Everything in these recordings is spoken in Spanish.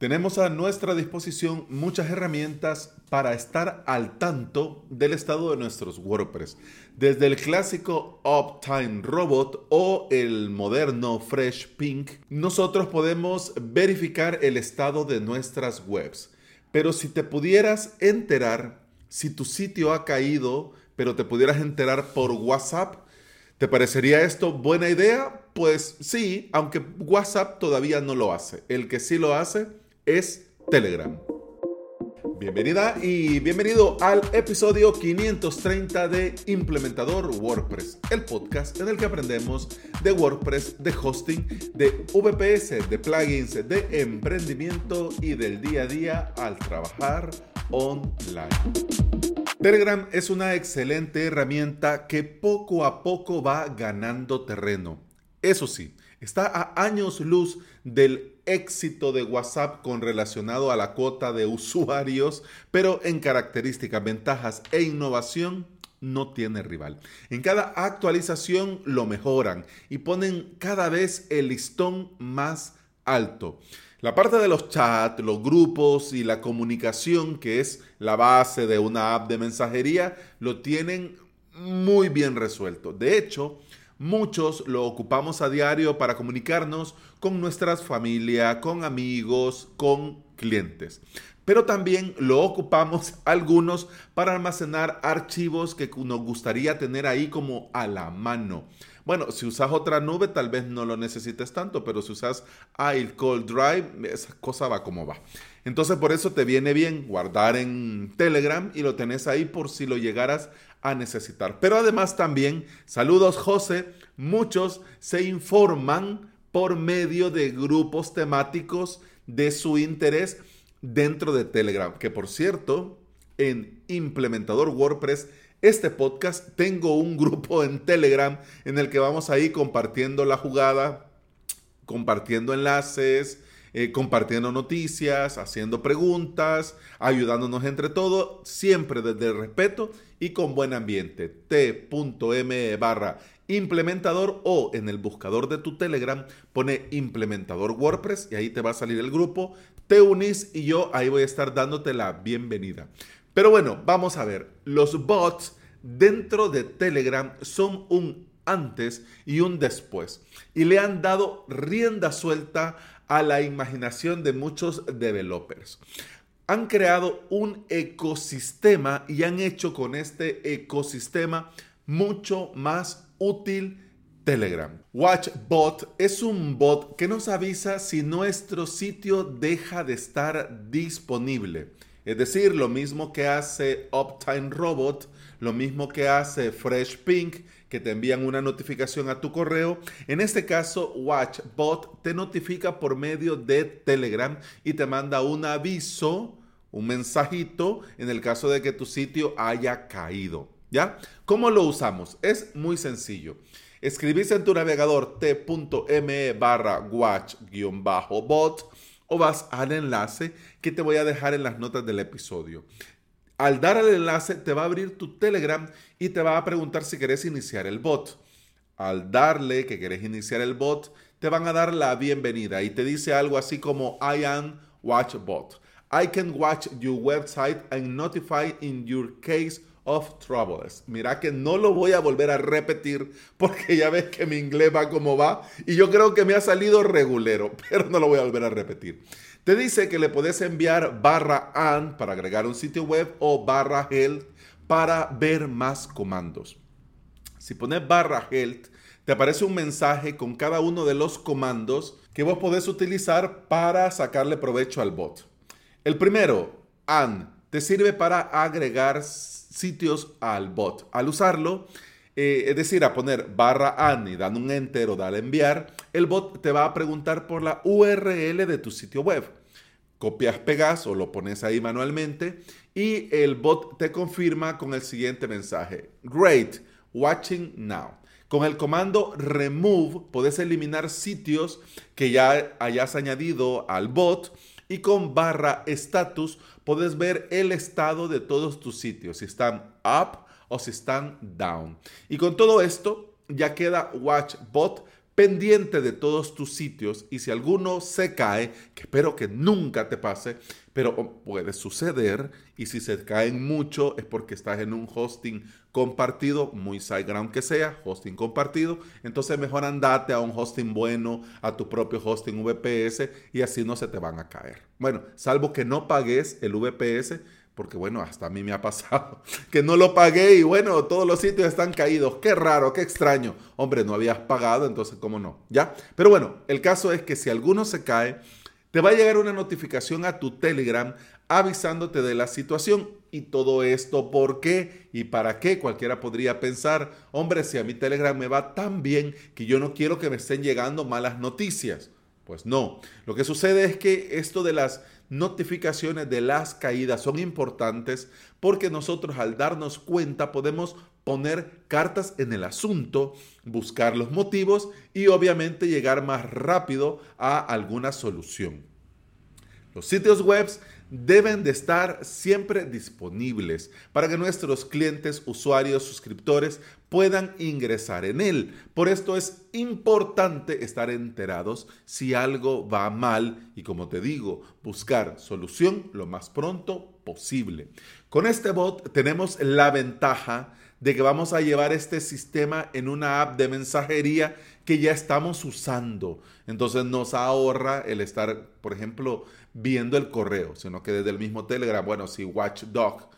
Tenemos a nuestra disposición muchas herramientas para estar al tanto del estado de nuestros WordPress. Desde el clásico Uptime Robot o el moderno Fresh Pink, nosotros podemos verificar el estado de nuestras webs. Pero si te pudieras enterar si tu sitio ha caído, pero te pudieras enterar por WhatsApp, ¿te parecería esto buena idea? Pues sí, aunque WhatsApp todavía no lo hace. El que sí lo hace es Telegram. Bienvenida y bienvenido al episodio 530 de Implementador WordPress, el podcast en el que aprendemos de WordPress, de hosting, de VPS, de plugins, de emprendimiento y del día a día al trabajar online. Telegram es una excelente herramienta que poco a poco va ganando terreno. Eso sí, está a años luz del éxito de WhatsApp con relacionado a la cuota de usuarios, pero en características, ventajas e innovación no tiene rival. En cada actualización lo mejoran y ponen cada vez el listón más alto. La parte de los chats, los grupos y la comunicación, que es la base de una app de mensajería, lo tienen muy bien resuelto. De hecho, Muchos lo ocupamos a diario para comunicarnos con nuestras familias, con amigos, con clientes. Pero también lo ocupamos algunos para almacenar archivos que nos gustaría tener ahí como a la mano. Bueno, si usas otra nube tal vez no lo necesites tanto, pero si usas iCloud Drive, esa cosa va como va. Entonces por eso te viene bien guardar en Telegram y lo tenés ahí por si lo llegaras a necesitar. Pero además también, saludos José, muchos se informan por medio de grupos temáticos de su interés dentro de Telegram, que por cierto, en implementador WordPress, este podcast, tengo un grupo en Telegram en el que vamos ahí compartiendo la jugada, compartiendo enlaces, eh, compartiendo noticias, haciendo preguntas, ayudándonos entre todos, siempre desde el respeto y con buen ambiente. t.me barra implementador o en el buscador de tu Telegram pone implementador WordPress y ahí te va a salir el grupo. Te unís y yo ahí voy a estar dándote la bienvenida. Pero bueno, vamos a ver. Los bots dentro de Telegram son un antes y un después. Y le han dado rienda suelta a la imaginación de muchos developers. Han creado un ecosistema y han hecho con este ecosistema mucho más útil Telegram. WatchBot es un bot que nos avisa si nuestro sitio deja de estar disponible. Es decir, lo mismo que hace Uptime Robot, lo mismo que hace Fresh Pink, que te envían una notificación a tu correo. En este caso, WatchBot te notifica por medio de Telegram y te manda un aviso, un mensajito, en el caso de que tu sitio haya caído. ¿Ya? ¿Cómo lo usamos? Es muy sencillo. Escribís en tu navegador t.me barra watch-bot o vas al enlace que te voy a dejar en las notas del episodio. Al dar al enlace te va a abrir tu Telegram y te va a preguntar si quieres iniciar el bot. Al darle que quieres iniciar el bot, te van a dar la bienvenida y te dice algo así como I am WatchBot. I can watch your website and notify in your case of troubles. Mira que no lo voy a volver a repetir porque ya ves que mi inglés va como va y yo creo que me ha salido regulero, pero no lo voy a volver a repetir. Te dice que le puedes enviar barra and para agregar un sitio web o barra health para ver más comandos. Si pones barra health, te aparece un mensaje con cada uno de los comandos que vos podés utilizar para sacarle provecho al bot. El primero, and, te sirve para agregar sitios al bot. Al usarlo, eh, es decir, a poner barra an y dando un enter o dar enviar, el bot te va a preguntar por la URL de tu sitio web. Copias, pegas o lo pones ahí manualmente y el bot te confirma con el siguiente mensaje. Great, watching now. Con el comando remove puedes eliminar sitios que ya hayas añadido al bot y con barra status puedes ver el estado de todos tus sitios, si están up o si están down. Y con todo esto ya queda WatchBot pendiente de todos tus sitios y si alguno se cae, que espero que nunca te pase, pero puede suceder y si se caen mucho es porque estás en un hosting compartido, muy SiteGround que sea, hosting compartido, entonces mejor andate a un hosting bueno, a tu propio hosting VPS y así no se te van a caer. Bueno, salvo que no pagues el VPS, porque bueno, hasta a mí me ha pasado que no lo pagué y bueno, todos los sitios están caídos. Qué raro, qué extraño. Hombre, no habías pagado, entonces cómo no, ¿ya? Pero bueno, el caso es que si alguno se cae, te va a llegar una notificación a tu Telegram avisándote de la situación. Y todo esto, ¿por qué y para qué? Cualquiera podría pensar, hombre, si a mi Telegram me va tan bien que yo no quiero que me estén llegando malas noticias. Pues no, lo que sucede es que esto de las notificaciones de las caídas son importantes porque nosotros al darnos cuenta podemos poner cartas en el asunto, buscar los motivos y obviamente llegar más rápido a alguna solución. Los sitios web deben de estar siempre disponibles para que nuestros clientes, usuarios, suscriptores puedan ingresar en él. Por esto es importante estar enterados si algo va mal y como te digo, buscar solución lo más pronto posible. Con este bot tenemos la ventaja de que vamos a llevar este sistema en una app de mensajería que ya estamos usando. Entonces nos ahorra el estar, por ejemplo, viendo el correo, sino que desde el mismo Telegram, bueno, si Watchdog,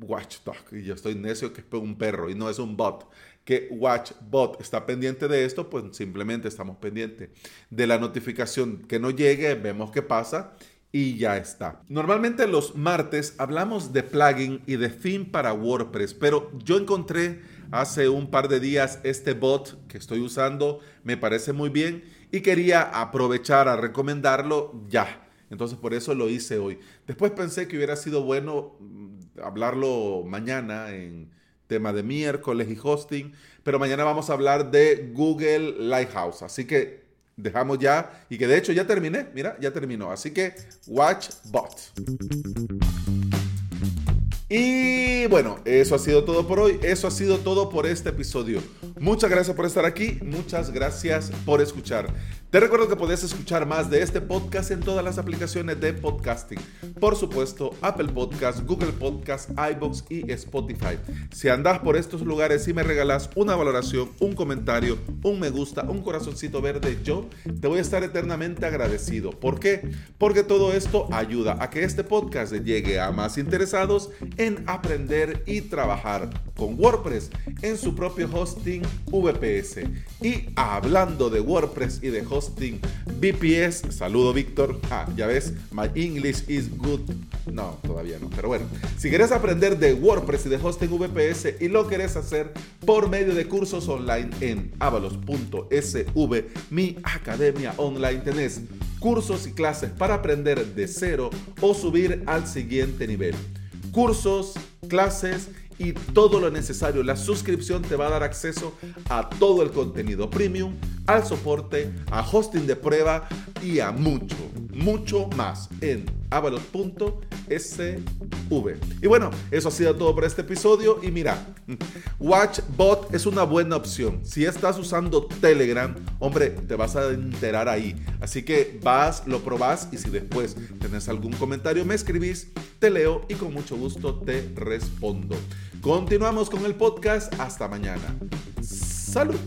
Watchdog, y yo estoy necio que es un perro y no es un bot, que Watchbot está pendiente de esto, pues simplemente estamos pendientes de la notificación que no llegue, vemos qué pasa y ya está. Normalmente los martes hablamos de plugin y de theme para WordPress, pero yo encontré hace un par de días este bot que estoy usando, me parece muy bien y quería aprovechar a recomendarlo ya. Entonces por eso lo hice hoy. Después pensé que hubiera sido bueno mm, hablarlo mañana en tema de miércoles y hosting, pero mañana vamos a hablar de Google Lighthouse. Así que dejamos ya y que de hecho ya terminé, mira, ya terminó. Así que watch bot. Y bueno, eso ha sido todo por hoy, eso ha sido todo por este episodio. Muchas gracias por estar aquí, muchas gracias por escuchar. Te recuerdo que puedes escuchar más de este podcast en todas las aplicaciones de podcasting. Por supuesto, Apple Podcast, Google Podcast, iBox y Spotify. Si andas por estos lugares y me regalas una valoración, un comentario, un me gusta, un corazoncito verde, yo te voy a estar eternamente agradecido. ¿Por qué? Porque todo esto ayuda a que este podcast llegue a más interesados en aprender y trabajar con WordPress en su propio hosting VPS. Y hablando de WordPress y de hosting VPS, saludo Víctor. Ah, ya ves, my English is good. No, todavía no, pero bueno. Si quieres aprender de WordPress y de hosting VPS y lo quieres hacer por medio de cursos online en avalos.sv, mi academia online, tenés cursos y clases para aprender de cero o subir al siguiente nivel. Cursos, clases y todo lo necesario. La suscripción te va a dar acceso a todo el contenido premium, al soporte, a hosting de prueba y a mucho, mucho más en avalos.sv. Y bueno, eso ha sido todo por este episodio. Y mira, WatchBot es una buena opción. Si estás usando Telegram, hombre, te vas a enterar ahí. Así que vas, lo probás y si después tenés algún comentario, me escribís, te leo y con mucho gusto te respondo. Continuamos con el podcast. Hasta mañana. Salud.